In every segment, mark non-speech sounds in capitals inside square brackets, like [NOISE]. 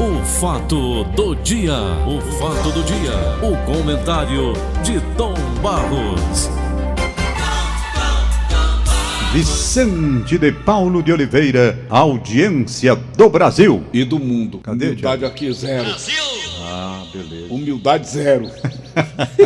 O fato do dia, o fato do dia, o comentário de Tom Barros. Vicente de Paulo de Oliveira, audiência do Brasil. E do mundo. Cadê, Humildade aqui zero. Ah, beleza. Humildade zero.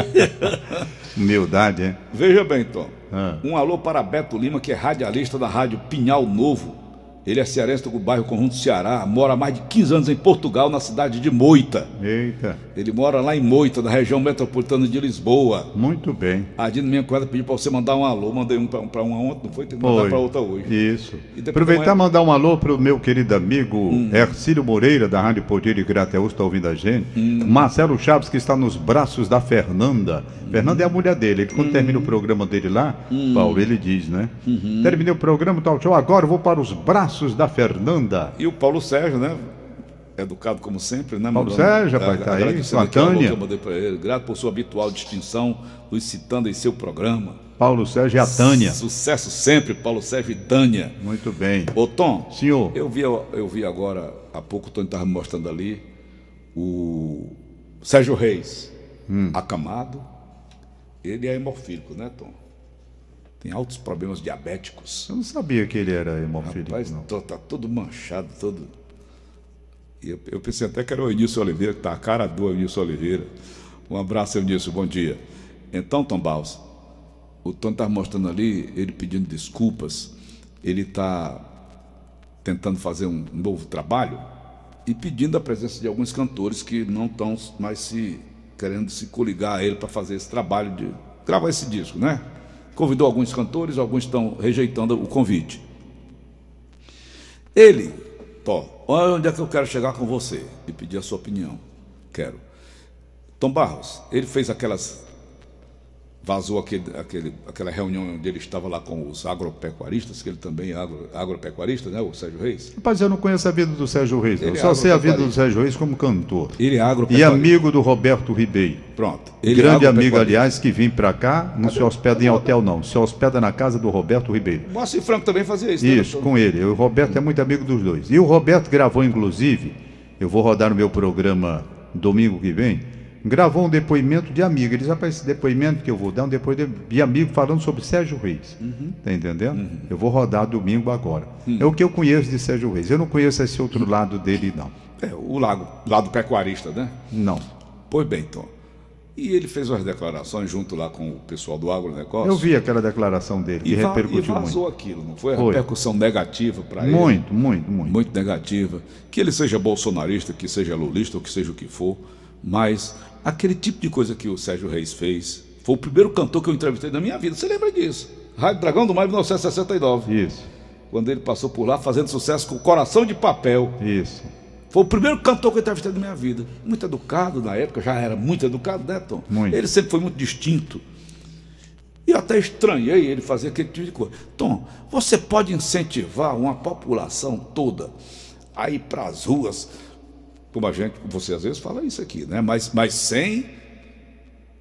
[LAUGHS] Humildade, é? Veja bem, Tom. Ah. Um alô para Beto Lima, que é radialista da rádio Pinhal Novo. Ele é cearense do bairro Conjunto Ceará, mora há mais de 15 anos em Portugal, na cidade de Moita. Eita, Ele mora lá em Moita, na região metropolitana de Lisboa. muito bem. A Dina, minha cunhada, pediu para você mandar um alô. Mandei um para uma ontem, não foi? Tem que mandar para outra hoje. Isso. Aproveitar e é- mandar um alô pro meu querido amigo Hum. Ercílio Moreira, da Rádio Poder e Grateus, está ouvindo a gente. Hum. Marcelo Chaves, que está nos braços da Fernanda. Fernanda é a mulher dele. Ele, quando Hum. termina o programa dele lá, Paulo, ele diz, né? Uhum. Terminei o programa, tal, tchau. Agora eu vou para os braços da Fernanda. E o Paulo Sérgio, né? Educado como sempre, né? Paulo Mandando- Sérgio, rapaz, tá aí, com a Tânia. que eu mandei para ele. Grato por sua habitual distinção, nos citando em seu programa. Paulo Sérgio e a Tânia. Sucesso sempre, Paulo Sérgio e Tânia. Muito bem. Ô Tom, Senhor. eu vi, eu vi agora, há pouco o Tony estava me mostrando ali, o Sérgio Reis, Hum. acamado. Ele é hemofílico, né, Tom? Tem altos problemas diabéticos. Eu não sabia que ele era hemofílico, Rapaz, não. tô- tá todo manchado, todo. E eu, eu pensei até que era o Eunício Oliveira, que tá a cara do Eunício Oliveira. Um abraço, Eunício, bom dia. Então, Tom Baus, o Tom está mostrando ali, ele pedindo desculpas, ele está tentando fazer um novo trabalho e pedindo a presença de alguns cantores que não estão mais se querendo se coligar a ele para fazer esse trabalho de gravar esse disco, né? Convidou alguns cantores, alguns estão rejeitando o convite. Ele, Tom, onde é que eu quero chegar com você e pedir a sua opinião. Quero. Tom Barros, ele fez aquelas. Vazou aquele, aquele, aquela reunião onde ele estava lá com os agropecuaristas, que ele também é agro, agropecuarista, né? O Sérgio Reis. Rapaz, eu não conheço a vida do Sérgio Reis. Eu é só sei a vida do. Sérgio Reis como cantor. Ele é E agropecuarista. amigo do Roberto Ribeiro. Pronto. Ele é Grande amigo, agropecuarista. aliás, que vem pra cá, não se hospeda em hotel, não. Se hospeda na casa do Roberto Ribeiro. O Moacir Franco também fazia isso. né, Isso, doutor? com ele. O Roberto é muito amigo dos dois. E o Roberto gravou, inclusive, eu vou rodar no meu programa domingo que vem, gravou um depoimento de amigo. Ele disse, rapaz, esse depoimento que eu vou dar é um depoimento de amigo falando sobre Sérgio Reis. Uhum. Tá entendendo? Eu vou rodar domingo agora. É o que eu conheço de Sérgio Reis. Eu não conheço esse outro lado dele, não. É, o lago, lado pecuarista, né? Não. Pois bem, Tom. E ele fez umas declarações junto lá com o pessoal do agronegócio. Eu vi aquela declaração dele, que E, va- e repercutiu vazou muito. aquilo, não foi? A Foi. repercussão negativa para ele. Muito, muito, muito. Muito negativa. Que ele seja bolsonarista, que seja lulista, ou que seja o que for. Mas aquele tipo de coisa que o Sérgio Reis fez. Foi o primeiro cantor que eu entrevistei na minha vida. Você lembra disso? Rádio Dragão do Mar, 1969. Isso, Quando ele passou por lá fazendo sucesso com Coração de Papel. isso. Foi o primeiro cantor que eu entrevistei na minha vida. Muito educado na época, já era muito educado, né, Tom? Muito. Ele sempre foi muito distinto. E eu até estranhei ele fazer aquele tipo de coisa. Tom, você pode incentivar uma população toda a ir para as ruas, como a gente, você às vezes fala isso aqui, né? Mas, mas sem,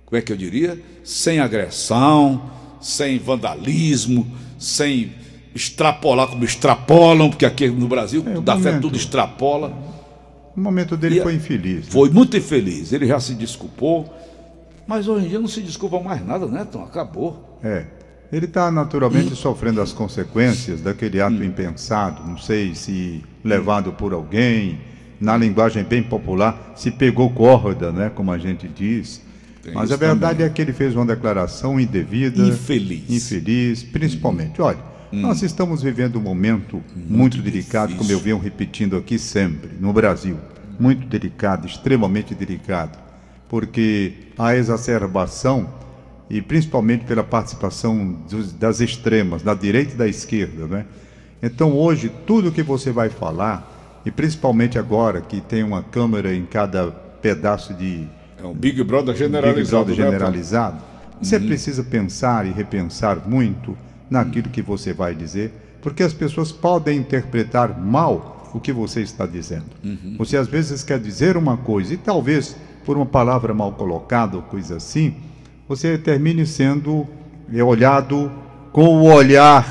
como é que eu diria? Sem agressão, sem vandalismo, sem extrapolar como extrapolam, porque aqui no Brasil, É, da fé tudo extrapola. O momento dele E- foi infeliz. né? Foi muito infeliz. Ele já se desculpou, mas hoje em dia não se desculpa mais nada, né, Tom? Acabou. É. Ele está naturalmente sofrendo as consequências daquele ato Hum. impensado. Não sei se levado por alguém, na linguagem bem popular, se pegou corda, né? Como a gente diz. Tem Mas a verdade também. é que ele fez uma declaração indevida. Infeliz. Hum. Infeliz, principalmente. Olha, nós estamos vivendo um momento muito, delicado, como eu venho repetindo aqui sempre, no Brasil. Muito delicado, extremamente delicado. Porque a exacerbação e principalmente pela participação dos- das extremas, da direita e da esquerda, né? Então hoje tudo que você vai falar, e principalmente agora que tem uma câmera em cada pedaço de É um Big Brother Big generalizado. Brother né, generalizado, você precisa pensar e repensar muito naquilo que você vai dizer, porque as pessoas podem interpretar mal o que você está dizendo. Você às vezes quer dizer uma coisa e talvez por uma palavra mal colocada ou coisa assim, você termine sendo olhado com o olhar,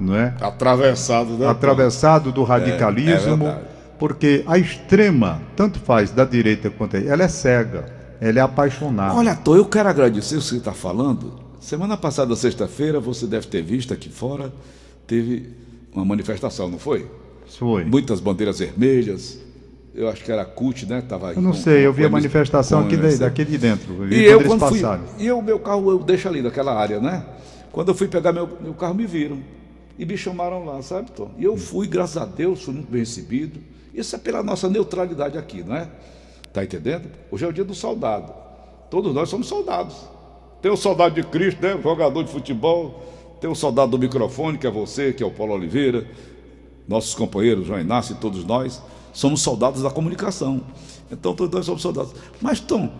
não é? Atravessado, né? Tom? atravessado do radicalismo, verdade. Porque a extrema, tanto faz da direita quanto a ela é cega, ela é apaixonada. Olha, Tô, eu quero agradecer o que você está falando. Semana passada, sexta-feira, você deve ter visto aqui fora, teve uma manifestação, não foi? Foi. Muitas bandeiras vermelhas. Eu acho que era a CUT, né? Tava eu não com, sei, eu vi a manifestação aqui de, daqui de dentro. Eu e eu, quando fui, e o meu carro eu deixo ali naquela área, né? Quando eu fui pegar meu, meu carro, me viram. E me chamaram lá, sabe, Tom? E eu fui, graças a Deus, fui muito bem recebido. Isso é pela nossa neutralidade aqui, não é? Tá entendendo? Hoje é o dia do soldado. Todos nós somos soldados. Tem o soldado de Cristo, né? Jogador de futebol. Tem o soldado do microfone, que é você, que é o Paulo Oliveira. Nossos companheiros, João Inácio e todos nós. Somos soldados da comunicação. Então todos nós somos soldados. Mas, Tom,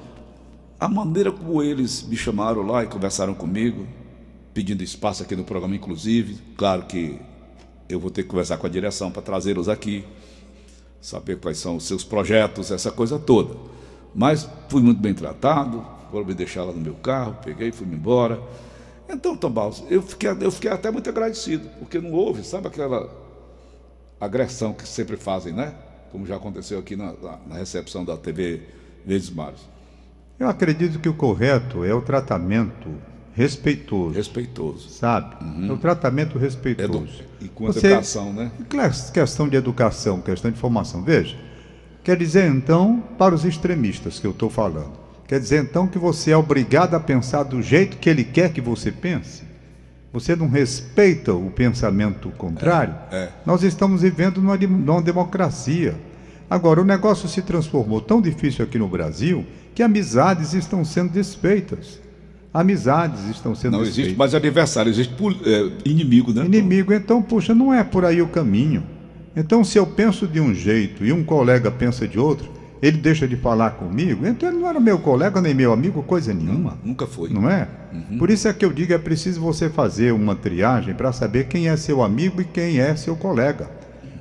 a maneira como eles me chamaram lá e conversaram comigo, pedindo espaço aqui no programa, inclusive, claro que eu vou ter que conversar com a direção para trazê-los aqui saber quais são os seus projetos, essa coisa toda. Mas fui muito bem tratado, foram me deixar lá no meu carro, peguei, fui embora. Então, Tom eu fiquei, eu fiquei até muito agradecido, porque não houve, sabe aquela agressão que sempre fazem, né? Como já aconteceu aqui na, na recepção da TV Verdes Mares. Eu acredito que o correto é o tratamento respeitoso. Respeitoso. Sabe? Uhum. É o tratamento respeitoso. Edu... E com Você... educação, né? Questão de educação, questão de formação. Veja, quer dizer então, para os extremistas que eu estou falando, quer dizer então que você é obrigado a pensar do jeito que ele quer que você pense? Você não respeita o pensamento contrário? É, é. Nós estamos vivendo numa, numa democracia. Agora, o negócio se transformou tão difícil aqui no Brasil que amizades estão sendo desfeitas. Amizades estão sendo Não existe mais adversário, existe é, inimigo, né? Inimigo. Então, puxa, não é por aí o caminho. Então, se eu penso de um jeito e um colega pensa de outro, ele deixa de falar comigo, então ele não era meu colega nem meu amigo, coisa nenhuma. Não, nunca foi. Não é? Uhum. Por isso é que eu digo, é preciso você fazer uma triagem para saber quem é seu amigo e quem é seu colega.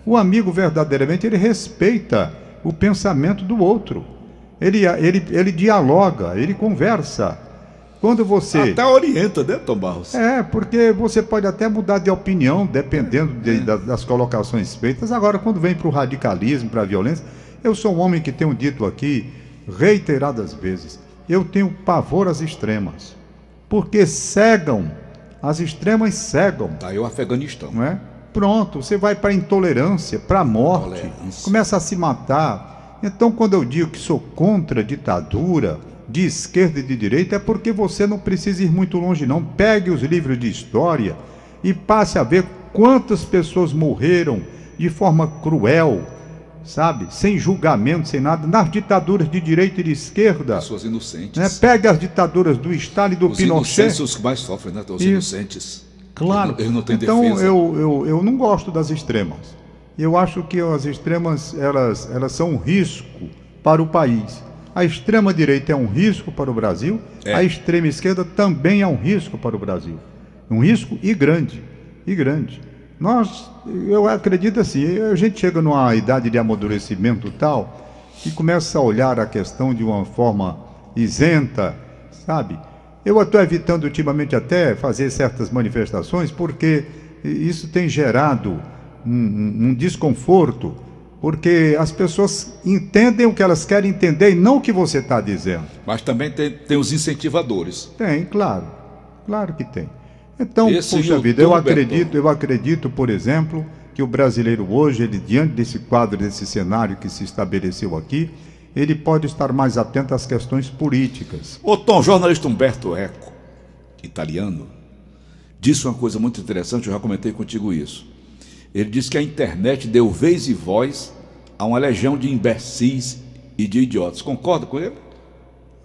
O amigo, verdadeiramente, ele respeita o pensamento do outro. Ele, ele, ele dialoga, ele conversa. Quando você. Até orienta, né, Tom Barros? É, porque você pode até mudar de opinião, dependendo de, é. das, das colocações feitas. Agora, quando vem para o radicalismo, para a violência, eu sou um homem que tenho dito aqui reiteradas vezes: eu tenho pavor às extremas. Porque cegam, as extremas cegam. Tá aí o Afeganistão. Não é? Pronto, você vai para a intolerância, para a morte, começa a se matar. Então, quando eu digo que sou contra a ditadura, de esquerda e de direita é porque você não precisa ir muito longe, não. Pegue os livros de história e passe a ver quantas pessoas morreram de forma cruel, sabe? Sem julgamento, sem nada, nas ditaduras de direita e de esquerda. Pessoas inocentes. Né? Pega as ditaduras do Stalin e do os Pinochet. Os que mais sofrem, né? Os Isso. inocentes. Claro. Eles não, têm então, defesa. eu, eu, eu não gosto das extremas. Eu acho que as extremas, elas, elas são um risco para o país. A extrema-direita é um risco para o Brasil, é. a extrema-esquerda também é um risco para o Brasil. Um risco e grande, e grande. Nós, eu acredito assim, a gente chega numa idade de amadurecimento tal, e começa a olhar a questão de uma forma isenta, sabe? Eu estou evitando ultimamente até fazer certas manifestações, porque isso tem gerado um, um, um desconforto porque as pessoas entendem o que elas querem entender e não o que você está dizendo. Mas também tem, tem os incentivadores. Tem, claro. Claro que tem. Então, Esse puxa vida, eu acredito, eu acredito, por exemplo, que o brasileiro hoje, ele, diante desse quadro, desse cenário que se estabeleceu aqui, ele pode estar mais atento às questões políticas. O Tom, jornalista Humberto Eco, italiano, disse uma coisa muito interessante, eu já comentei contigo isso. Ele disse que a internet deu vez e voz a uma legião de imbecis e de idiotas. Concorda com ele?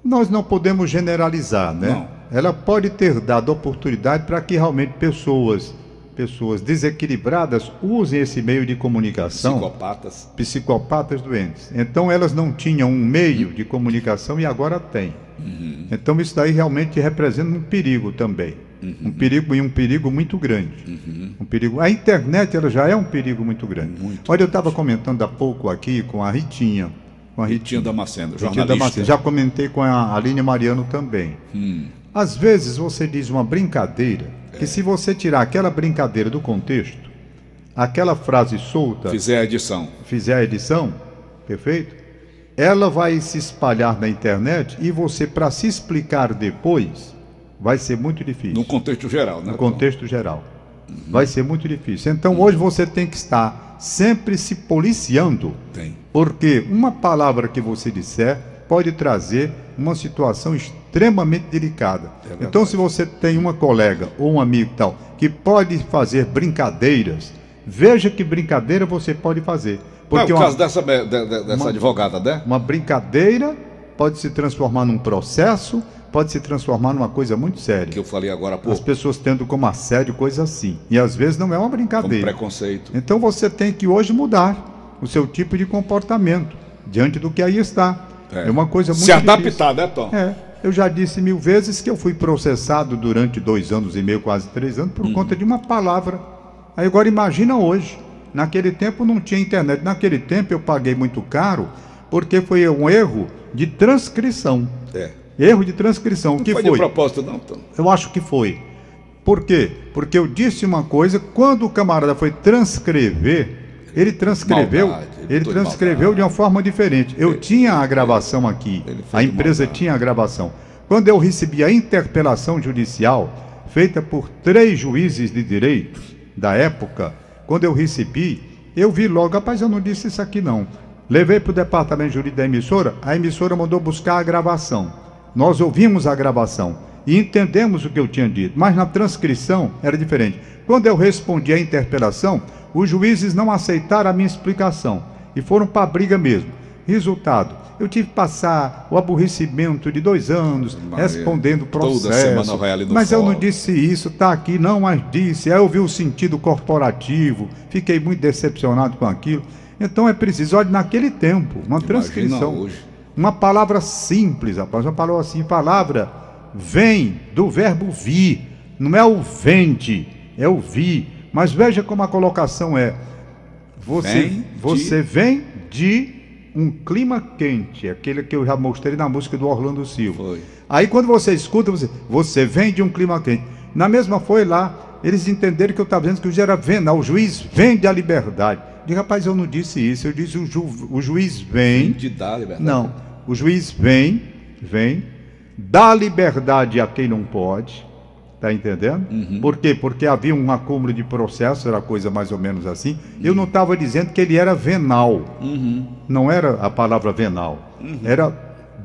Nós não podemos generalizar, né? Não. Ela pode ter dado oportunidade para que realmente pessoas, pessoas desequilibradas usem esse meio de comunicação. Psicopatas. Psicopatas doentes. Então elas não tinham um meio de comunicação e agora têm. Uhum. Então isso daí realmente representa um perigo também. Uhum. Um perigo e um perigo muito grande. Uhum. Um perigo. A internet ela já é um perigo muito grande. Muito Olha, eu estava comentando há pouco aqui com a Ritinha. Com a Ritinha, Ritinha Damasceno, jornalista. Ritinha Damasceno. Já comentei com a Aline Mariano também. Hum. Às vezes você diz uma brincadeira que se você tirar aquela brincadeira do contexto, aquela frase solta, Fizer a edição. fizer a edição, perfeito? Ela vai se espalhar na internet e você, para se explicar depois, vai ser muito difícil. No contexto geral, né? no contexto geral. Vai ser muito difícil. Então hoje você tem que estar sempre se policiando, Tem. porque uma palavra que você disser pode trazer uma situação extremamente delicada. verdade. então se você tem uma colega ou um amigo tal que pode fazer brincadeiras, veja que brincadeira você pode fazer. Porque é o uma, caso dessa, de- de- dessa uma- advogada, né? uma brincadeira pode se transformar num processo, pode se transformar numa coisa muito séria. Que eu falei agora há As pouco. pessoas tendo como assédio coisa assim. E às vezes não é uma Como brincadeira. preconceito. Então você tem que hoje mudar o seu tipo de comportamento diante do que aí está. É, uma coisa muito Se difícil. adaptar, né, Tom? É, eu já disse mil vezes que eu fui processado durante dois anos e meio, quase três anos, por conta de uma palavra. Aí agora imagina hoje. Naquele tempo não tinha internet. Naquele tempo eu paguei muito caro porque foi um erro de transcrição. É. Erro de transcrição. O Não que foi, foi? de propósito, não, Tom. Eu acho que foi. Por quê? Porque eu disse uma coisa, quando o camarada foi transcrever, ele transcreveu, Maldade, ele ele transcreveu maldade. de uma forma diferente. Eu tinha a gravação aqui, Ele a empresa tinha a gravação. Quando eu recebi a interpelação judicial, feita por três juízes de direito da época, quando eu recebi, eu vi logo, rapaz, eu não disse isso aqui não. Levei para o departamento jurídico da emissora, a emissora mandou buscar a gravação. Nós ouvimos a gravação e entendemos o que eu tinha dito, mas na transcrição era diferente. Quando eu respondi à interpelação, os juízes não aceitaram a minha explicação e foram para a briga mesmo. Resultado, eu tive que passar o aborrecimento de dois anos Maria, respondendo toda processo. mas eu não fórum. disse isso, tá aqui, não, mas disse. Aí eu vi o sentido corporativo, fiquei muito decepcionado com aquilo. Então é preciso, olha, naquele tempo, uma transcrição. hoje. Uma palavra simples, rapaz, uma palavra assim, palavra vem do verbo vir, não é o vende, é o vir. Mas veja como a colocação é. Você Vem de- você vem de um clima quente, aquele que eu já mostrei na música do Orlando Silva. Foi. Aí quando você escuta, você, você vem de um clima quente. Na mesma foi lá, eles entenderam que eu estava dizendo que o juiz era venal, o juiz vende a liberdade. Digo, rapaz, eu não disse isso, eu disse o, ju- o juiz vem. De dar liberdade. Não, o juiz vem, vem, dá liberdade a quem não pode, tá entendendo? Por quê? Porque havia um acúmulo de processos, era coisa mais ou menos assim. Eu não estava dizendo que ele era venal, não era a palavra venal, era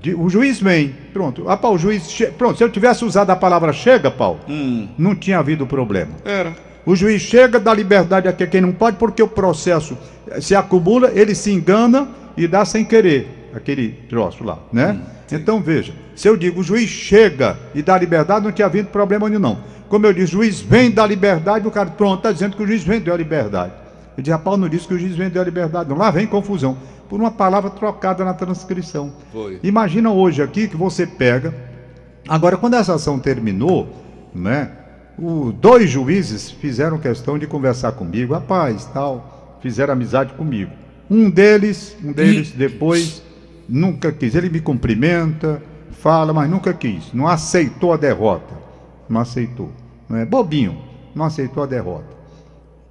de- o juiz vem, pronto. Ah, pá, o juiz, che- pronto. Se eu tivesse usado a palavra chega, Paulo, não tinha havido problema. Era. O juiz chega, dá liberdade a quem não pode, porque o processo se acumula, ele se engana e dá sem querer aquele troço lá, né? então veja, se eu digo o juiz chega e dá liberdade, não tinha havido problema nenhum, não. Como eu disse, o juiz vem dar liberdade, o cara, pronto, está dizendo que o juiz vendeu a liberdade. Eu disse, rapaz, não disse que o juiz vendeu a liberdade, não. Lá vem confusão, por uma palavra trocada na transcrição. Foi. Imagina hoje aqui que você pega. Agora, quando essa ação terminou, né? O, dois juízes fizeram questão de conversar comigo, rapaz, tal, fizeram amizade comigo. Um deles, um deles depois nunca quis. Ele me cumprimenta, fala, mas nunca quis. Não aceitou a derrota. Não aceitou. Não é bobinho. Não aceitou a derrota.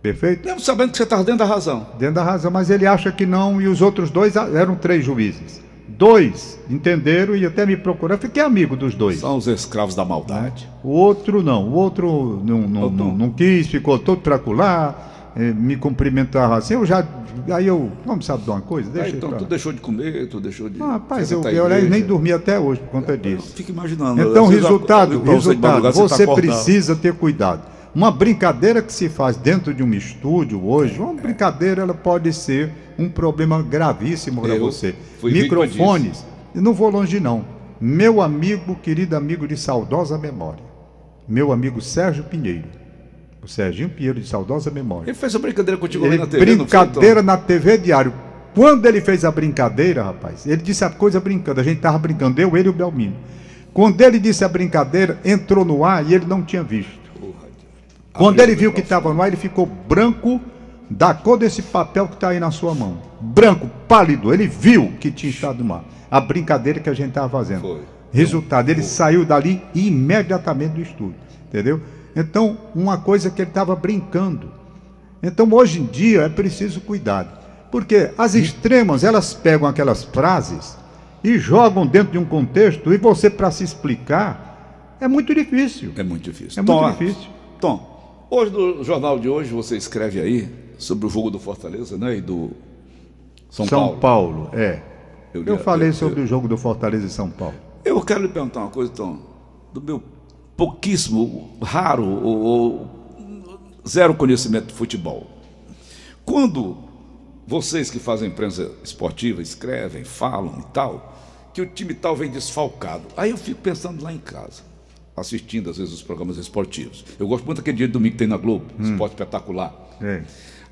Perfeito? Mesmo sabendo que você estava dentro da razão. Dentro da razão, mas ele acha que não, e os outros dois eram três juízes. Dois entenderam e até me procuraram. Fiquei amigo dos dois. São os escravos da maldade. O outro não, o outro não, não, não, não. não quis, ficou todo tracular, me cumprimentava assim. Eu já. Aí eu. Vamos saber de uma coisa? Deixa eu então, pra tu deixou de comer, tu deixou de. Ah, rapaz, eu, eu nem dormi até hoje por conta disso. Fica imaginando. Então, resultado, você de resultado, madrugada, você tá precisa ter cuidado. Uma brincadeira que se faz dentro de um estúdio hoje, uma brincadeira, ela pode ser um problema gravíssimo para você. Microfones, não vou longe não. Meu amigo, querido amigo de saudosa memória, meu amigo Sérgio Pinheiro, o Serginho Pinheiro de saudosa memória. Ele fez a brincadeira contigo Ele, ali na TV, não foi, brincadeira na TV Diário. Quando ele fez a brincadeira, rapaz, ele disse a coisa brincando. A gente tava brincando, eu, ele e o Belmino. Quando ele disse a brincadeira, entrou no ar e ele não tinha visto. Quando ele viu que estava no ar, ele ficou branco da cor desse papel que está aí na sua mão. Branco, pálido. Ele viu que tinha estado no ar. A brincadeira que a gente estava fazendo. Foi. Resultado, ele saiu dali imediatamente do estúdio. Entendeu? Então, uma coisa que ele estava brincando. Então, hoje em dia, é preciso cuidado. Porque as extremas, elas pegam aquelas frases e jogam dentro de um contexto, e você, para se explicar, é muito difícil. É muito difícil. É Tom, muito difícil. Tom, hoje no jornal de hoje você escreve aí sobre o jogo do Fortaleza, né? E do São, São Paulo. Paulo, é. Eu Eu, falei eu- sobre o jogo do Fortaleza e São Paulo. Eu quero lhe perguntar uma coisa, Tom. Do meu pouquíssimo, raro ou, ou zero conhecimento de futebol. Quando vocês que fazem imprensa esportiva escrevem, falam e tal, que o time tal vem desfalcado. Aí eu fico pensando lá em casa, assistindo às vezes os programas esportivos. Eu gosto muito daquele dia de domingo que tem na Globo, Esporte Espetacular. É.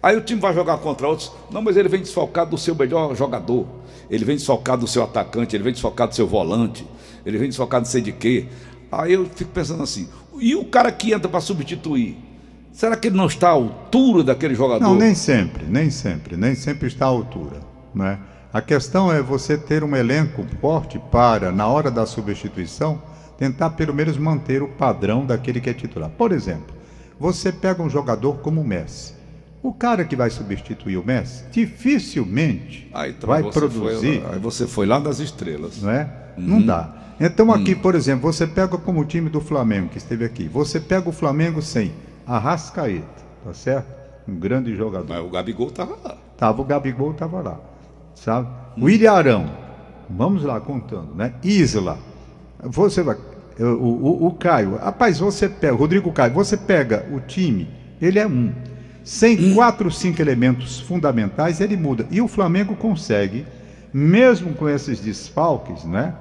Aí o time vai jogar contra outros. Não, mas ele vem desfalcado do seu melhor jogador. Ele vem desfalcado do seu atacante, ele vem desfalcado do seu volante, ele vem desfalcado de sei de quê. Aí eu fico pensando assim, e o cara que entra para substituir? Será que ele não está à altura daquele jogador? Não, nem sempre, nem sempre, nem sempre está à altura. Né? A questão é você ter um elenco forte para, na hora da substituição, tentar pelo menos manter o padrão daquele que é titular. Por exemplo, você pega um jogador como o Messi. O cara que vai substituir o Messi dificilmente Aí, então, vai produzir, Foi, aí você foi lá das estrelas. não é? Não dá. Então aqui, por exemplo, você pega como o time do Flamengo que esteve aqui. Você pega o Flamengo sem Arrascaeta, tá certo? Um grande jogador. Mas o Gabigol estava lá. Tava o Gabigol, tava lá, sabe? O Ilharão, vamos lá contando, né? Isla, você vai, o, o, o Caio, rapaz, você pega, Rodrigo Caio, você pega o time, ele é um. Sem quatro, cinco elementos fundamentais, ele muda. E o Flamengo consegue, mesmo com esses desfalques, né?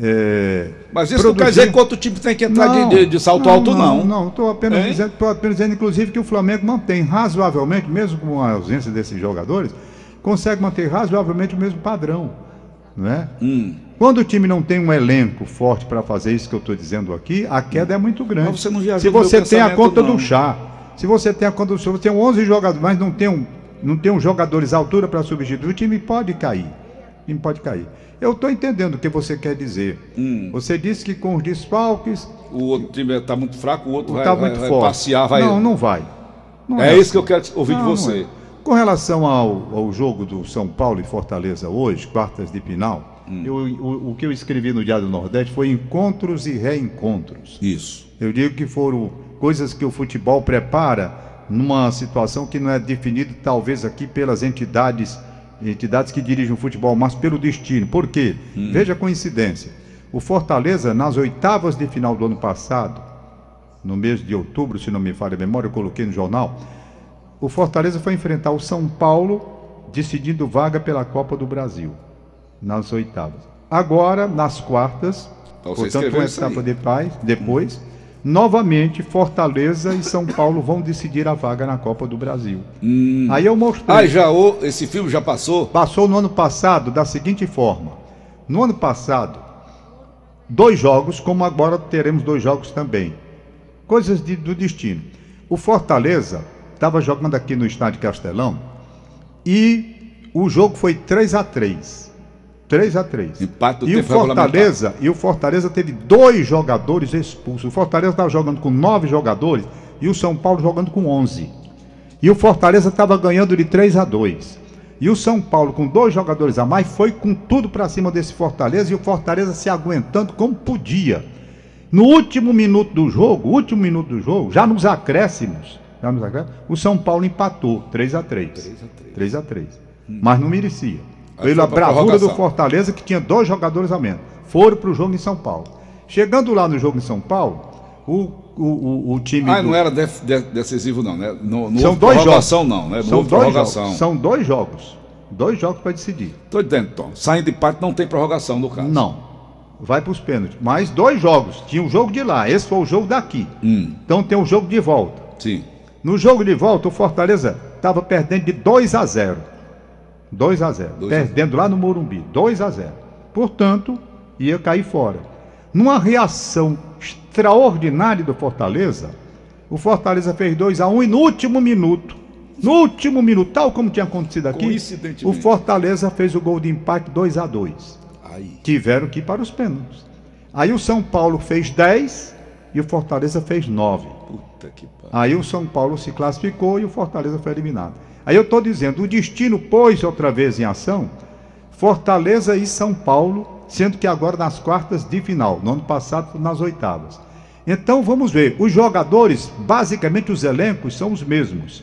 É, Mas isso não quer dizer que outro time tem que entrar de, de- de salto alto, não. Não, estou apenas, Hein? dizendo, apenas dizendo, inclusive, que o Flamengo mantém razoavelmente, mesmo com a ausência desses jogadores, consegue manter razoavelmente o mesmo padrão. Não é? Hum. Quando o time não tem um elenco forte para fazer isso que eu estou dizendo aqui, a queda é muito grande. Você não Se você tem a conta não. do chá, se você tem a conta do chá, você tem 11 jogadores, mas não tem, um, não tem um jogadores à altura para substituir, o time pode cair. O time pode cair. Eu estou entendendo o que você quer dizer. Hum. Você disse que com os desfalques, O outro time está muito fraco, o outro vai, está vai- muito vai forte. passear, vai. Não, não vai. Não é isso que eu quero ouvir Não, de você. é. Com relação ao, ao jogo do São Paulo e Fortaleza hoje, quartas de final, Hum. eu- o, o que eu escrevi no Diário do Nordeste foi encontros e reencontros. Isso. Eu digo que foram coisas que o futebol prepara numa situação que não é definida talvez aqui pelas entidades entidades que dirigem o futebol, mas pelo destino. Por quê? Veja a coincidência. O Fortaleza, nas oitavas de final do ano passado, no mês de outubro, se não me falha a memória, eu coloquei no jornal, o Fortaleza foi enfrentar o São Paulo, decidindo vaga pela Copa do Brasil, nas oitavas. Agora, nas quartas, Então portanto, uma etapa de paz, depois, novamente, Fortaleza e São Paulo vão decidir a vaga na Copa do Brasil. Aí eu mostrei. Ah, já o- esse filme já passou? Passou no ano passado da seguinte forma: no ano passado, dois jogos, como agora teremos dois jogos também. Coisas de- do destino. O Fortaleza estava jogando aqui no estádio Castelão e o jogo foi 3 a 3 3 a 3 Empate do E o. Fortaleza, e o Fortaleza teve dois jogadores expulsos. O Fortaleza estava jogando com nove jogadores e o São Paulo jogando com 11. E o Fortaleza estava ganhando de 3 a 2. E o São Paulo, com dois jogadores a mais, foi com tudo para cima desse Fortaleza e o Fortaleza se aguentando como podia. No último minuto do jogo, último minuto do jogo, já nos acréscimos, já nos acréscimos o São Paulo empatou 3 a 3. 3 a 3. Mas não merecia. Pela bravura do. Fortaleza, que tinha dois jogadores a menos. Foram para o jogo em São Paulo. Chegando lá no jogo em São Paulo, o, o, o, o time. Ah, do- não era def- de- decisivo, não, né? No, no São dois jogos. prorrogação, não, né? Não São dois jogos. São dois jogos. Dois jogos para decidir. Tô dentro, Tom. Saindo de empate não tem prorrogação no caso. Não. Vai para os pênaltis. Mais dois jogos. Tinha o jogo de lá. Esse foi o jogo daqui. Hum, Então tem o jogo de volta. sim. No jogo de volta, o Fortaleza estava perdendo de 2 a 0. 2 a 0. 2 a 0. Perdendo lá no Morumbi. 2 a 0. Portanto, ia cair fora. Numa reação extraordinária do Fortaleza, o Fortaleza fez 2 a 1 e no último minuto, no último minuto, tal como tinha acontecido aqui, o Fortaleza fez o gol de empate 2 a 2 Aí. tiveram que ir para os pênaltis. Aí o São Paulo fez 10 e o Fortaleza fez 9. Puta que pariu. Aí o São Paulo se classificou e o Fortaleza foi eliminado. Aí eu estou dizendo, o destino pôs outra vez em ação Fortaleza e São Paulo, sendo que agora nas quartas de final, no ano passado nas oitavas. Então vamos ver, os jogadores, basicamente os elencos são os mesmos.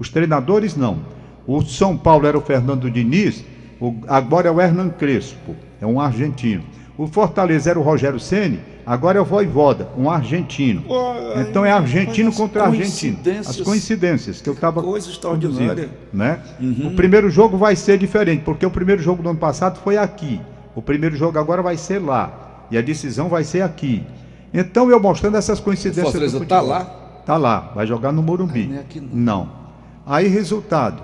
Os treinadores não. O São Paulo era o Fernando Diniz, o, agora é o Hernan Crespo, é um argentino. O Fortaleza era o Rogério Ceni, agora é o Voivoda, um argentino. então é argentino contra argentino. As coincidências que eu estava Coisa extraordinária. Né? Uhum. O primeiro jogo vai ser diferente, porque o primeiro jogo do ano passado foi aqui. O primeiro jogo agora vai ser lá. E a decisão vai ser aqui. Então eu mostrando essas coincidências. O Fortaleza está lá? Está lá, vai jogar no Morumbi. não, é não. não. Aí resultado.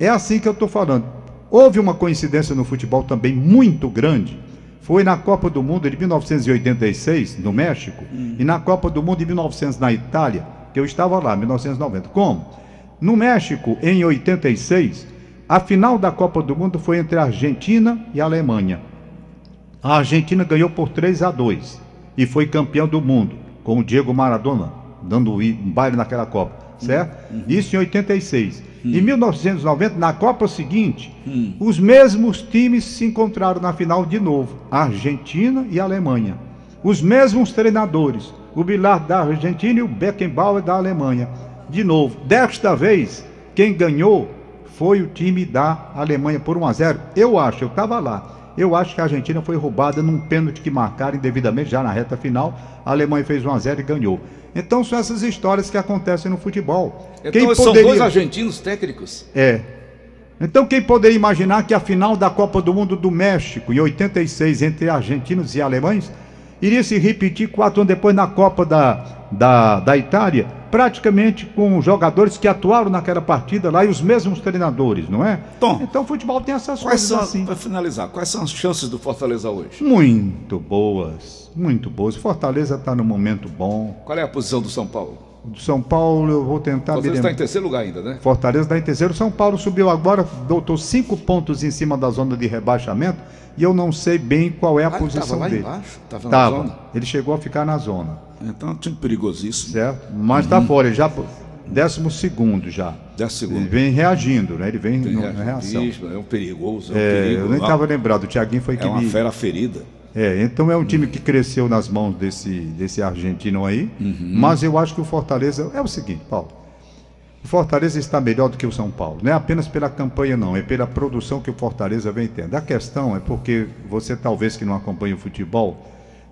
É assim que eu estou falando. Houve uma coincidência no futebol também muito grande foi na Copa do Mundo de 1986, no México, hum. e na Copa do Mundo de 1900 na Itália, que eu estava lá, 1990. Como? No México, em 86, a final da Copa do Mundo foi entre a Argentina e a Alemanha. A Argentina ganhou por 3 a 2 e foi campeão do mundo, com o Diego Maradona dando um baile naquela Copa certo? Uhum. Isso em 86. Uhum. Em 1990, na Copa seguinte, uhum. os mesmos times se encontraram na final de novo, Argentina e a Alemanha. Os mesmos treinadores, o Bilar da Argentina e o Beckenbauer da Alemanha. De novo, desta vez, quem ganhou foi o time da Alemanha por 1 a 0. Eu acho, eu estava lá. Eu acho que a Argentina foi roubada num pênalti que marcaram indevidamente já na reta final. A Alemanha fez 1 a 0 e ganhou. Então são essas histórias que acontecem no futebol. Então quem são poderia... dois argentinos técnicos? É. Então quem poderia imaginar que a final da Copa do Mundo do México, em 86, entre argentinos e alemães, iria se repetir quatro anos depois na Copa da, da, da Itália, praticamente com jogadores que atuaram naquela partida lá e os mesmos treinadores, não é? Tom, então o futebol tem essas coisas são, assim. Para finalizar, quais são as chances do Fortaleza hoje? Muito boas, muito boas. Fortaleza está no momento bom. Qual é a posição do São Paulo? Do São Paulo, eu vou tentar. Fortaleza está em terceiro lugar ainda, né? Fortaleza está em terceiro. São Paulo subiu agora, doutor, cinco pontos em cima da zona de rebaixamento e eu não sei bem qual é a ah, posição lá dele. Embaixo? Tava, tava na zona? Ele chegou a ficar na zona. Então, é um time perigosíssimo. Certo? Mas está uhum. fora, ele já décimo segundo já. Décimo segundo. Ele vem reagindo, né? Ele vem na reação. É um perigoso, é um é, perigo. Eu nem estava lembrado, o Thiaguinho foi é que É uma me... fera ferida. É, então é um time que cresceu nas mãos desse, desse argentino aí, uhum. mas eu acho que o Fortaleza é o seguinte, Paulo. O Fortaleza está melhor do que o São Paulo. Não é apenas pela campanha, não, é pela produção que o Fortaleza vem tendo. A questão é porque você, talvez que não acompanha o futebol,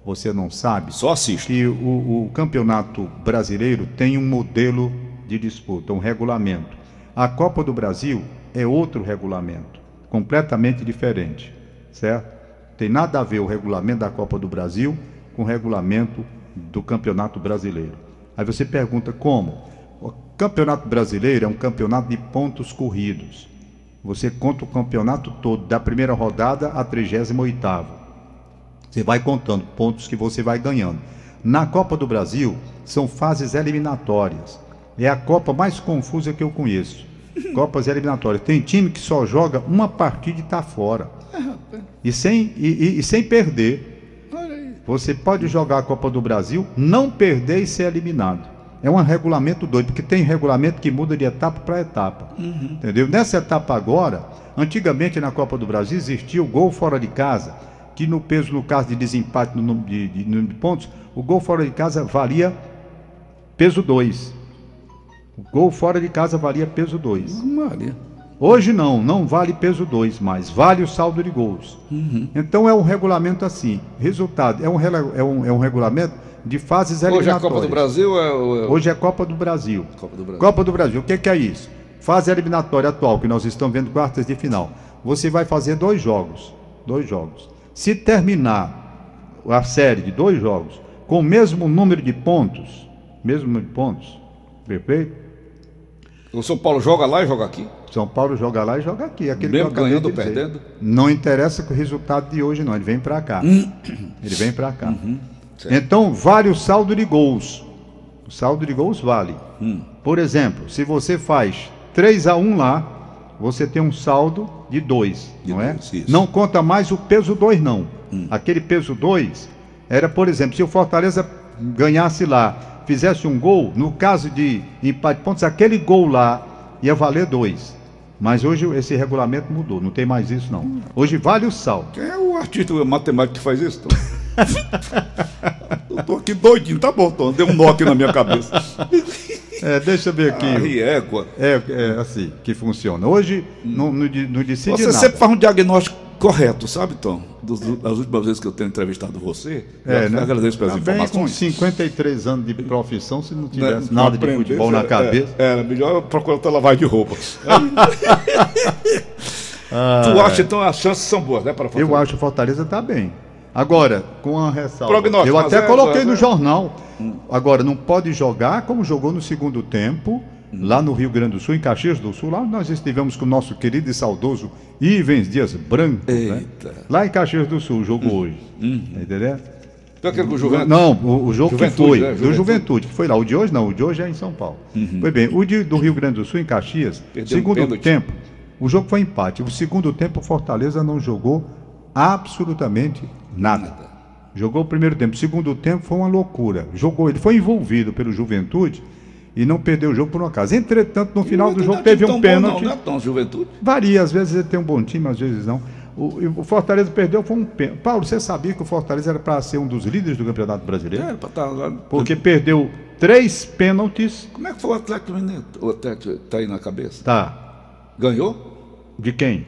você não sabe. Só assiste. Que o, o campeonato brasileiro tem um modelo de disputa, um regulamento. A Copa do Brasil é outro regulamento, completamente diferente, certo? Tem nada a ver o regulamento da Copa do Brasil com o regulamento do Campeonato Brasileiro. Aí você pergunta como? O Campeonato Brasileiro é um campeonato de pontos corridos. Você conta o campeonato todo, da primeira rodada à 38 Você vai contando pontos que você vai ganhando. Na Copa do Brasil, são fases eliminatórias. É a Copa mais confusa que eu conheço. Copas eliminatórias. Tem time que só joga uma partida e está fora. E sem, e, e, e sem perder. Você pode jogar a Copa do Brasil, não perder e ser eliminado. É um regulamento doido, porque tem regulamento que muda de etapa para etapa. Uhum. Entendeu? Nessa etapa agora, antigamente na Copa do Brasil existia o gol fora de casa, que no peso, no caso de desempate no número de, de, de pontos, o gol fora de casa valia peso 2. O gol fora de casa valia peso 2. Maria. Hoje não, não vale peso 2 mais, vale o saldo de gols. Uhum. Então é um regulamento assim. Resultado, é um, é um, é um regulamento de fases eliminatórias. Hoje é a Copa do Brasil? É, é... Hoje é Copa do Brasil. Copa do Brasil. Copa do Brasil. O que, que é isso? Fase eliminatória atual, que nós estamos vendo quartas de final. Você vai fazer dois jogos. Dois jogos. Se terminar a série de dois jogos com o mesmo número de pontos, mesmo número de pontos, perfeito? O São Paulo joga lá e joga aqui? São Paulo joga lá e joga aqui. Aquele Mesmo ganhando ou perdendo? Não interessa o resultado de hoje, não. Ele vem para cá. Hum. Ele vem para cá. Uhum. Então, vale o saldo de gols. O saldo de gols vale. Hum. Por exemplo, se você faz 3 a 1 lá, você tem um saldo de 2, não é? Dois, não conta mais o peso 2, não. Hum. Aquele peso 2 era, por exemplo, se o Fortaleza ganhasse lá, fizesse um gol, no caso de empate de pontos, aquele gol lá ia valer dois. Mas hoje esse regulamento mudou, não tem mais isso não. Hoje vale o saldo. Quem é o artista matemático que faz isso, Tom? eu tô aqui doidinho, tá bom, Tom. Deu um nó aqui na minha cabeça. É, deixa eu ver aqui. Riégua. É, é assim que funciona. Hoje não, não, não decide Você nada. sempre faz um diagnóstico correto, sabe, Tom? Dos- das últimas vezes que eu tenho entrevistado você. É, eu né? agradeço pelas Também com informações. 53 anos de profissão, se não tivesse Né? nada de futebol na é, cabeça. É, era melhor eu procurar outra lavagem de roupa. [LAUGHS] tu acha, então, as chances são boas, né? Para Ah, Eu acho que Fortaleza está bem. Agora, com a ressalva. Prognóstico, eu até é- coloquei mas no é- jornal. Agora, não pode jogar como jogou no segundo tempo. Lá no Rio Grande do Sul, em Caxias do Sul. Lá nós estivemos com o nosso querido e saudoso Ivens Dias Branco. né? Eita. Hum. Lá em Caxias do Sul, jogo hoje. Tá entendendo? Tu aquele com o Juventus? Não, o, o jogo Juventude, que foi, né? do Juventude. Juventude, que foi lá. O de hoje não, o de hoje é em São Paulo. Foi bem, o de, do Rio Grande do Sul, em Caxias, Perdeu um segundo pênalti. tempo, o jogo foi empate. O segundo tempo, o Fortaleza não jogou absolutamente nada. Jogou o primeiro tempo. O segundo tempo foi uma loucura. Jogou, ele foi envolvido pelo Juventude e não perdeu o jogo por um acaso. Entretanto, no final do jogo teve um pênalti. Não, não é tão juventude. Varia, às vezes ele tem um bom time, às vezes não. O, o Fortaleza perdeu, foi um pênalti. Paulo, você sabia que o Fortaleza era para ser um dos líderes do Campeonato Brasileiro? É, pra tá lá. Porque perdeu três pênaltis. Como é que foi o Atlético Mineiro? O Atlético tá aí na cabeça? Tá. Ganhou? De quem?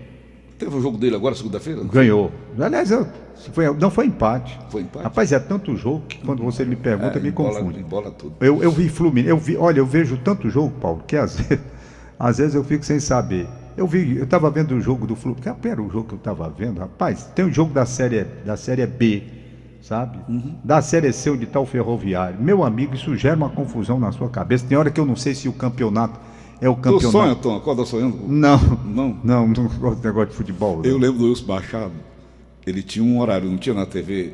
Teve o jogo dele agora, segunda-feira? Ganhou. Aliás, eu- foi- não foi empate. Foi empate? Rapaz, é tanto jogo que quando você me pergunta, É, me embola- confunde. Embola tudo. Eu, eu vi Fluminense, eu vi, olha, eu vejo tanto jogo, Paulo, que às [LAUGHS] vezes, às vezes eu fico sem saber. Eu vi, eu estava vendo o jogo do Fluminense. Qual era o jogo que eu estava vendo? Rapaz, tem o jogo da série, da série B, sabe? Uhum. Da série C, onde está o ferroviário. Meu amigo, isso gera uma confusão na sua cabeça. Tem hora que eu não sei se o campeonato é o Tu campeonato. sonha, Tom? Acorda sonhando? Não, Não. não, não gosto de negócio de futebol. Eu não. lembro do Wilson Machado. Ele tinha um horário, não tinha na TV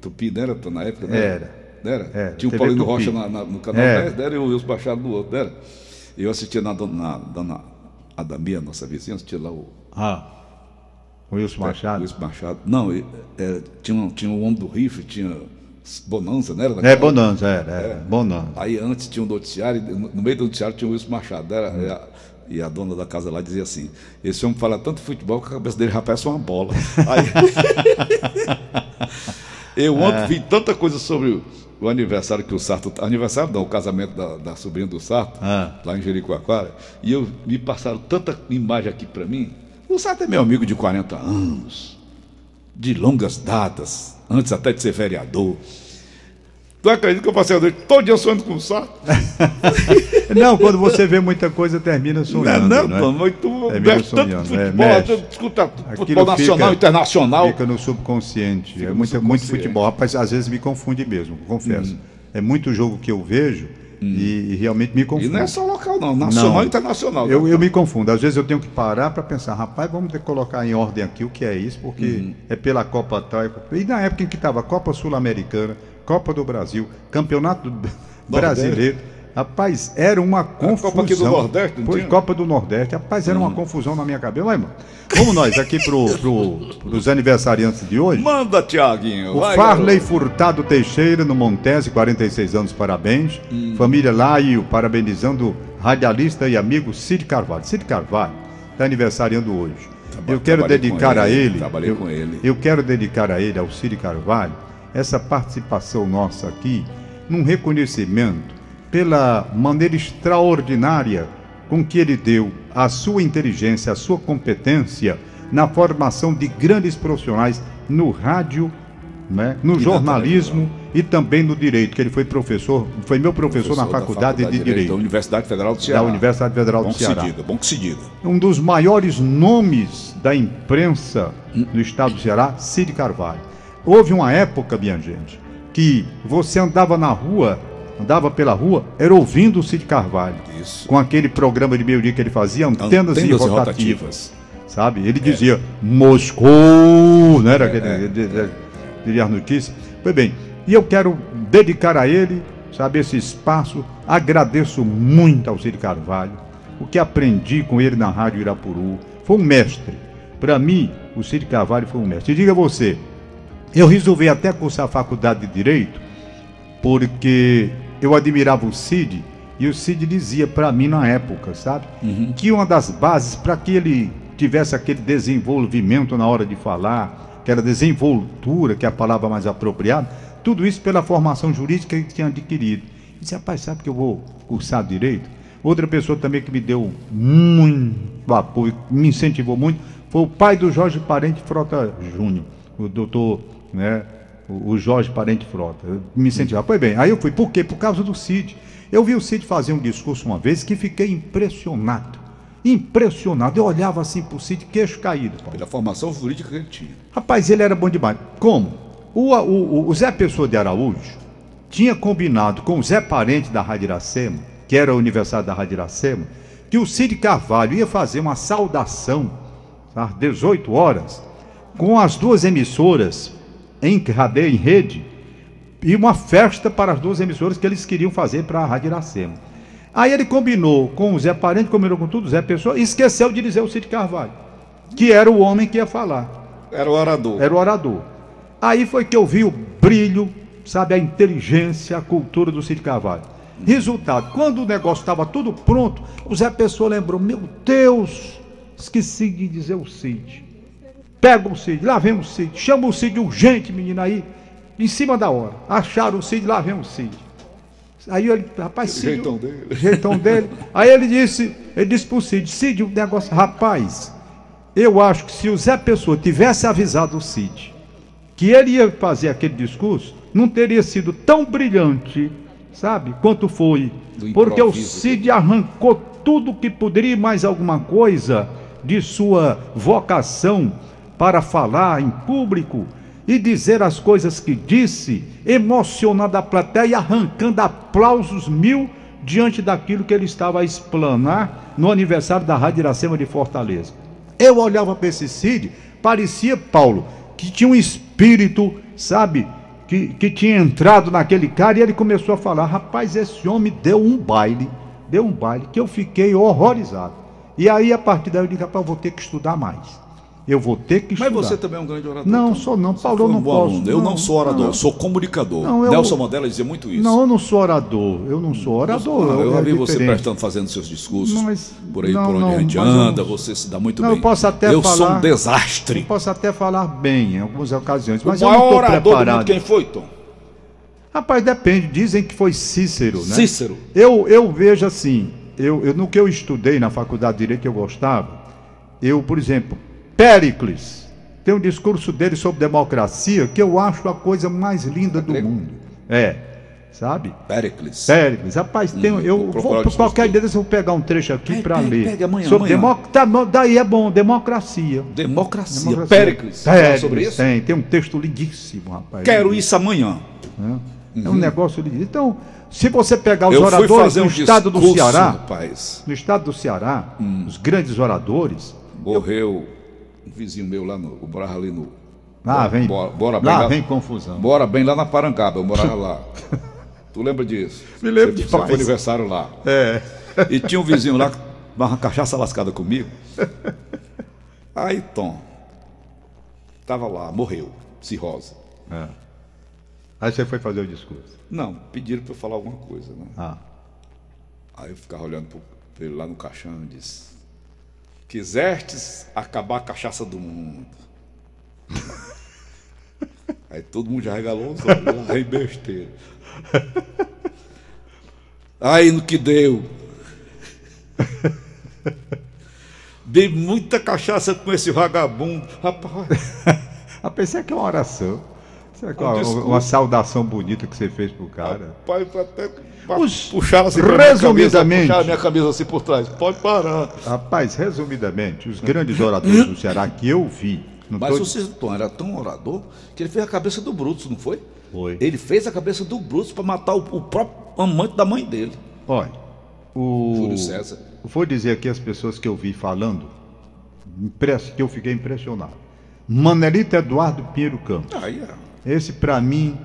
Tupi, não era na época? Não Era. Não era? Era, Tinha o TV Paulino Tupi. Rocha na- na- no canal Era. 10, era, e o Wilson Machado no outro, era? Eu assistia na dona, na, dona Adamia, nossa vizinha, assistia lá o Ah, o Wilson Machado. Wilson Machado. Não, é, tinha, tinha o Homem do Rifle, tinha Bonanza, não era? É, Bonanza, era, era. Bonanza. Aí antes tinha um noticiário, no meio do noticiário tinha o Wilson Machado. Era, e, a, e a dona da casa lá dizia assim: esse homem fala tanto futebol que a cabeça dele já parece uma bola. Aí- [LAUGHS] eu ontem vi tanta coisa sobre o, o aniversário que o Sarto. Aniversário não, o casamento da, da sobrinha do Sarto, Ah. lá em Jericoacoara. E eu me passaram tanta imagem aqui para mim. O Sarto é meu amigo de 40 anos, de longas datas, antes até de ser vereador. Tu acredita que eu passei a noite todo dia sonhando com o Sarto? [LAUGHS] Não, quando você vê muita coisa, termina sonhando. não, não é? não, mas tu É mexe meio tanto sonhando, futebol, é, mexe. tu escuta Aquilo futebol nacional, fica- internacional. Fica no subconsciente. é no muito, muito subconsciente. futebol. Rapaz, às vezes me confunde mesmo, confesso. É muito jogo que eu vejo e, e realmente me E confunde. não é só local, não, nacional Não. e internacional. Eu, né? eu me confundo. Às vezes eu tenho que parar para pensar, rapaz, vamos ter que colocar em ordem aqui o que é isso, porque Uhum. é pela Copa tal. E na época em que estava Copa Sul-Americana, Copa do Brasil, Campeonato do- [LAUGHS] Brasileiro. Rapaz, era uma confusão. Copa aqui do Nordeste, não Foi? Copa do Nordeste. Rapaz, era uma confusão na minha cabeça. Mas, irmão, vamos nós aqui pro, pro, pros aniversariantes de hoje. Manda, Tiaguinho. O vai, Farley garoto. Furtado Teixeira, no Montese, 46 anos, parabéns. Família Laio, parabenizando radialista e amigo Cid Carvalho. Cid Carvalho está aniversariando hoje. Traba- eu quero dedicar com a ele, ele. trabalhei eu, com ele. Eu quero dedicar a ele, ao Cid Carvalho, essa participação nossa aqui, num reconhecimento pela maneira extraordinária com que ele deu a sua inteligência, a sua competência na formação de grandes profissionais no rádio, né, no na jornalismo e também no direito, que ele foi professor, foi meu professor, na da Faculdade, de Direito Da Universidade Federal do Ceará. da Universidade Federal Bom do Ceará diga, bom que se diga. um dos maiores nomes da imprensa no estado do Ceará, Cid Carvalho. Houve uma época, minha gente, que você andava na rua, andava pela rua, era ouvindo o Cid Carvalho. Isso. Com aquele programa de meio-dia que ele fazia, antenas, e Antenas e rotativas. rotativas. Sabe? Ele dizia Moscou, não era aquele é, ele- ele- diria as notícias. Pois bem, e eu quero dedicar a ele, sabe, esse espaço. Agradeço muito ao Cid Carvalho, o que aprendi com ele na Rádio Irapuru. Foi um mestre. Para mim, o Cid Carvalho foi um mestre. E diga você, eu resolvi até cursar a faculdade de Direito porque eu admirava o Cid e o Cid dizia para mim na época, sabe, Uhum. que uma das bases para que ele tivesse aquele desenvolvimento na hora de falar, que era desenvoltura, que é a palavra mais apropriada, tudo isso pela formação jurídica que ele tinha adquirido. Eu disse, rapaz, sabe que eu vou cursar direito? Outra pessoa também que me deu muito apoio, me incentivou muito, foi o pai do Jorge Parente Frota Júnior, o doutor, né, o Jorge Parente Frota. Me incentivava. Pois bem, aí eu fui. Por quê? Por causa do Cid. Eu vi o Cid fazer um discurso uma vez que fiquei impressionado. Impressionado. Eu olhava assim pro Cid, queixo caído. Paulo. Pela formação jurídica que ele tinha. Rapaz, ele era bom demais. Como? O, o, o Zé Pessoa de Araújo tinha combinado com o Zé Parente da Rádio Iracema, que era o aniversário da Rádio Iracema, que o Cid Carvalho ia fazer uma saudação às 18 horas com as duas emissoras em cadeia, em rede, e uma festa para as duas emissoras que eles queriam fazer para a Rádio Iracema. Aí ele combinou com o Zé Parente, combinou com tudo, o Zé Pessoa, e esqueceu de dizer o Cid Carvalho, que era o homem que ia falar. Era o orador. Era o orador. Aí foi que eu vi o brilho, sabe, a inteligência, a cultura do Cid Carvalho. Resultado, quando o negócio estava tudo pronto, o Zé Pessoa lembrou: Meu Deus, esqueci de dizer o Cid. Pega o Cid, lá vem o Cid. Chama o Cid urgente, menina, aí, em cima da hora. Acharam o Cid, lá vem o Cid. Aí ele, rapaz, [LAUGHS] Cid. jeitão dele. Jeitão dele. Aí ele disse, ele disse pro Cid, Cid, o negócio, rapaz, eu acho que se o Zé Pessoa tivesse avisado o Cid que ele ia fazer aquele discurso, não teria sido tão brilhante, sabe, quanto foi. Porque o. Cid arrancou tudo que poderia mais alguma coisa de sua vocação para falar em público e dizer as coisas que disse, emocionando a plateia e arrancando aplausos mil diante daquilo que ele estava a explanar no aniversário da Rádio Iracema de Fortaleza. Eu olhava para esse Cid, parecia Paulo, que tinha um espírito, sabe, que, que tinha entrado naquele cara e ele começou a falar: rapaz, esse homem deu um baile, deu um baile, que eu fiquei horrorizado. E aí, a partir daí, eu disse: rapaz, eu vou ter que estudar mais. Eu vou ter que Mas estudar. você também é um grande orador. Não, então. sou não. Você Paulo, eu um não bom posso. aluno. Eu não, sou orador, não. eu sou comunicador. Não, eu- Nelson Mandela dizia muito isso. Não, eu não sou orador. Eu não sou orador. Não, eu é vi você prestando, fazendo seus discursos Mas- por aí, não, por onde não, a gente mas eu anda, não- você se dá muito Não, bem. eu posso até eu sou falar- um desastre. Eu posso até falar bem em algumas ocasiões, O mas eu não maior estou orador do mundo, preparado. quem foi, Tom? Rapaz, depende. Dizem que foi Cícero, né? Cícero. Eu, eu vejo assim, eu, eu, no que eu estudei na faculdade de Direito que eu gostava, eu, por exemplo, Péricles, tem um discurso dele sobre democracia que eu acho a coisa mais linda do mundo. É, sabe? Péricles. Péricles, rapaz, tem, Hum, eu vou por qualquer dele. dia desse eu vou pegar um trecho aqui para ler. pegue amanhã, sobre amanhã. tá, daí é bom, democracia. Democracia. Democracia. Péricles. Péricles, sobre isso? Tem, tem um texto lindíssimo, rapaz. Quero isso amanhã. É um negócio lindo. Então, se você pegar os Eu oradores fazer do um estado do discurso, Ceará, rapaz. no estado do Ceará, Hum. os grandes oradores, Morreu um vizinho meu lá no. Eu morava ali no. lá vem, Bora, bora bem lá lá, vem confusão. Bora bem lá na Parangaba, eu morava lá. tu lembra disso? [LAUGHS] Me lembro Você, você demais. foi aniversário lá. É. E tinha um vizinho lá que dava uma cachaça lascada comigo. Aí, Tom, tava lá, morreu, cirrose. Aí você foi fazer o discurso. Não, pediram para eu falar alguma coisa, né? Ah. Aí eu ficava olhando pra ele lá no caixão e disse: Quisestes acabar a cachaça do mundo. [LAUGHS] Aí todo mundo já regalou os olhos, lá em besteira. Aí no que deu. Dei muita cachaça com esse vagabundo. Rapaz, Ah, pensei que é uma oração. Será que é Um uma, uma saudação bonita que você fez pro cara? rapaz, foi até Os- puxaram assim pra minha camisa, resumidamente- puxaram minha camisa assim por trás. Pode parar. Rapaz, resumidamente, os grandes oradores do Ceará que eu vi. Mas tô- o Tom era tão orador que ele fez a cabeça do Brutus, não foi? Foi. Ele fez a cabeça do Brutus para matar o, o próprio amante da mãe dele. Olha, o. Júlio César. Vou dizer aqui as pessoas que eu vi falando, que eu fiquei impressionado. Manelito Eduardo Pinheiro Campos. Aí, é, Esse, para mim,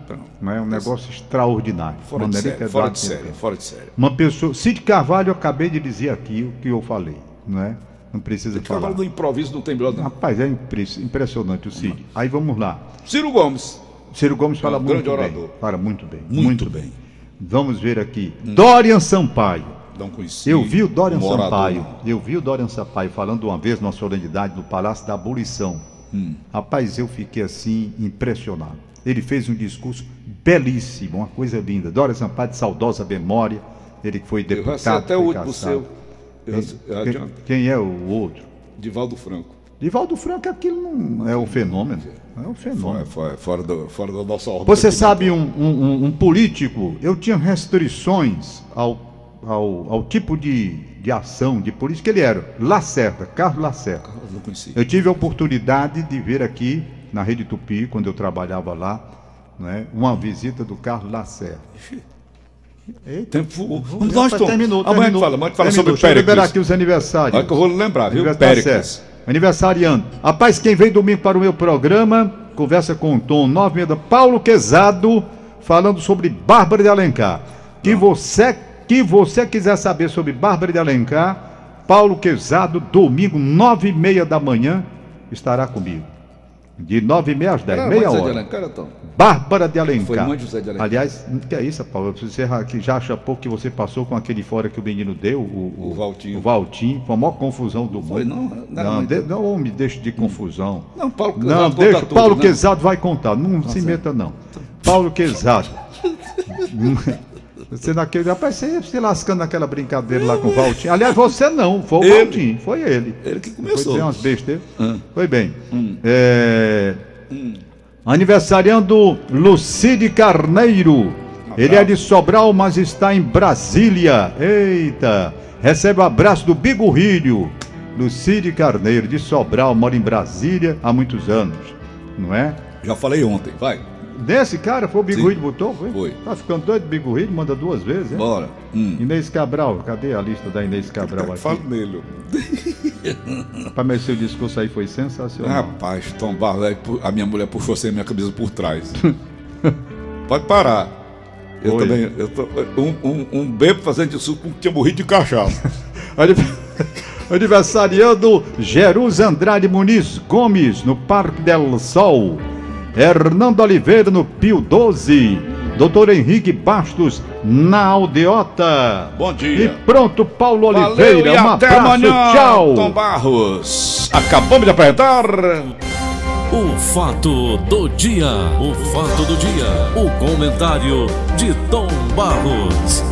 não é um negócio extraordinário. fora de Manelito série, fora de série, fora de série. Uma pessoa. Cid Carvalho, eu acabei de dizer aqui o que eu falei, não é? Não precisa Cavalo falar. do improviso não tem melhor não. Rapaz, é impre- impressionante o Cid. Aí vamos lá. Ciro Gomes. Ciro Gomes fala um muito grande bem. orador. Fala muito bem. Muito bem. Vamos ver aqui. Dorian Sampaio. Não conhecia. Eu vi o Dorian Sampaio. não. Eu vi o Dorian Sampaio falando uma vez numa solenidade no Palácio da Abolição. Hum. Rapaz, eu fiquei assim impressionado. Ele fez um discurso belíssimo, uma coisa linda. Dorian Sampaio de saudosa memória. Ele que foi Eu deputado. sei até o último seu. Eu, eu, Quem, quem é o outro? Divaldo Franco. Divaldo Franco, aquilo não é um fenômeno. É um fenômeno. Fora, fora, do, fora da nossa ordem. Você sabe, um, um- um- um político, eu tinha restrições ao, ao, ao tipo de, de ação de política que ele era. Lacerda, Carlos Lacerda. Eu não conhecia. Eu tive a oportunidade de ver aqui na Rede Tupi, quando eu trabalhava lá, né, uma visita do Carlos Lacerda. Eita, Tempo voou. Vamos nós, Tom. terminou, Amanhã terminou. fala, amanhã fala sobre Deixa eu liberar Péricles. aqui os aniversários. Olha que eu vou lembrar, viu? Péricles. Aniversariando. Rapaz, quem vem domingo para o meu programa, conversa com o Tom, nove da Paulo Quezado, falando sobre Bárbara de Alencar. Que você, que você quiser saber sobre Bárbara de Alencar, Paulo Quezado, domingo, nove e meia da manhã, estará comigo. De nove e meia às dez, Era meia mãe de hora. Alencar, Tom? Bárbara de Alencar. Foi mãe de José de Alencar. Aliás, que é isso, Paulo? Você já- que já acha pouco que você passou com aquele fora que o menino deu, o, O Valtinho. O Valtinho, foi a maior confusão do Foi, mundo. não? Não Não, de, dele. não me deixe de confusão. Não, Paulo Quezado Não, deixa, tudo, Paulo né? Quezado vai contar, não se meta não. Paulo Quezado. [LAUGHS] Você naquele, rapaz, você ia se lascando naquela brincadeira lá com o Valtinho. Aliás, você não, foi o Ele. Valtinho, foi ele. Ele que Foi começou. dizer umas besteiras. Ah. Foi bem. É, Aniversariando Lucide Carneiro. Ele é de Sobral, mas está em Brasília. Eita! Recebe o abraço do Bigorrilho. Lucide Carneiro, de Sobral, mora em Brasília há muitos anos. Não é? Já falei ontem, vai. Desse cara, foi o Bigorrilho que botou? Foi? Foi. Tá ficando doido, Bigorrilho? Manda duas vezes, é? Bora. Hum. Inês Cabral, cadê a lista da Inês Cabral aqui? Fala nele. [LAUGHS] Para mas seu discurso aí foi sensacional. Rapaz, Tom a minha mulher puxou a minha camisa por trás. [LAUGHS] Pode parar. Eu Oi. também. Eu tô, um, um, um bebo fazendo suco que tinha morrido de cachaça. [LAUGHS] Anive- Aniversariando Jerus Andrade Muniz Gomes, no Parque del Sol. Hernando Oliveira, no Pio 12. Doutor Henrique Bastos, na Aldeota. Bom E dia. pronto, Paulo Valeu Oliveira. e um até abraço, amanhã, tchau. Tom Barros. Acabamos de apresentar. O fato do dia. O fato do dia. O comentário de Tom Barros.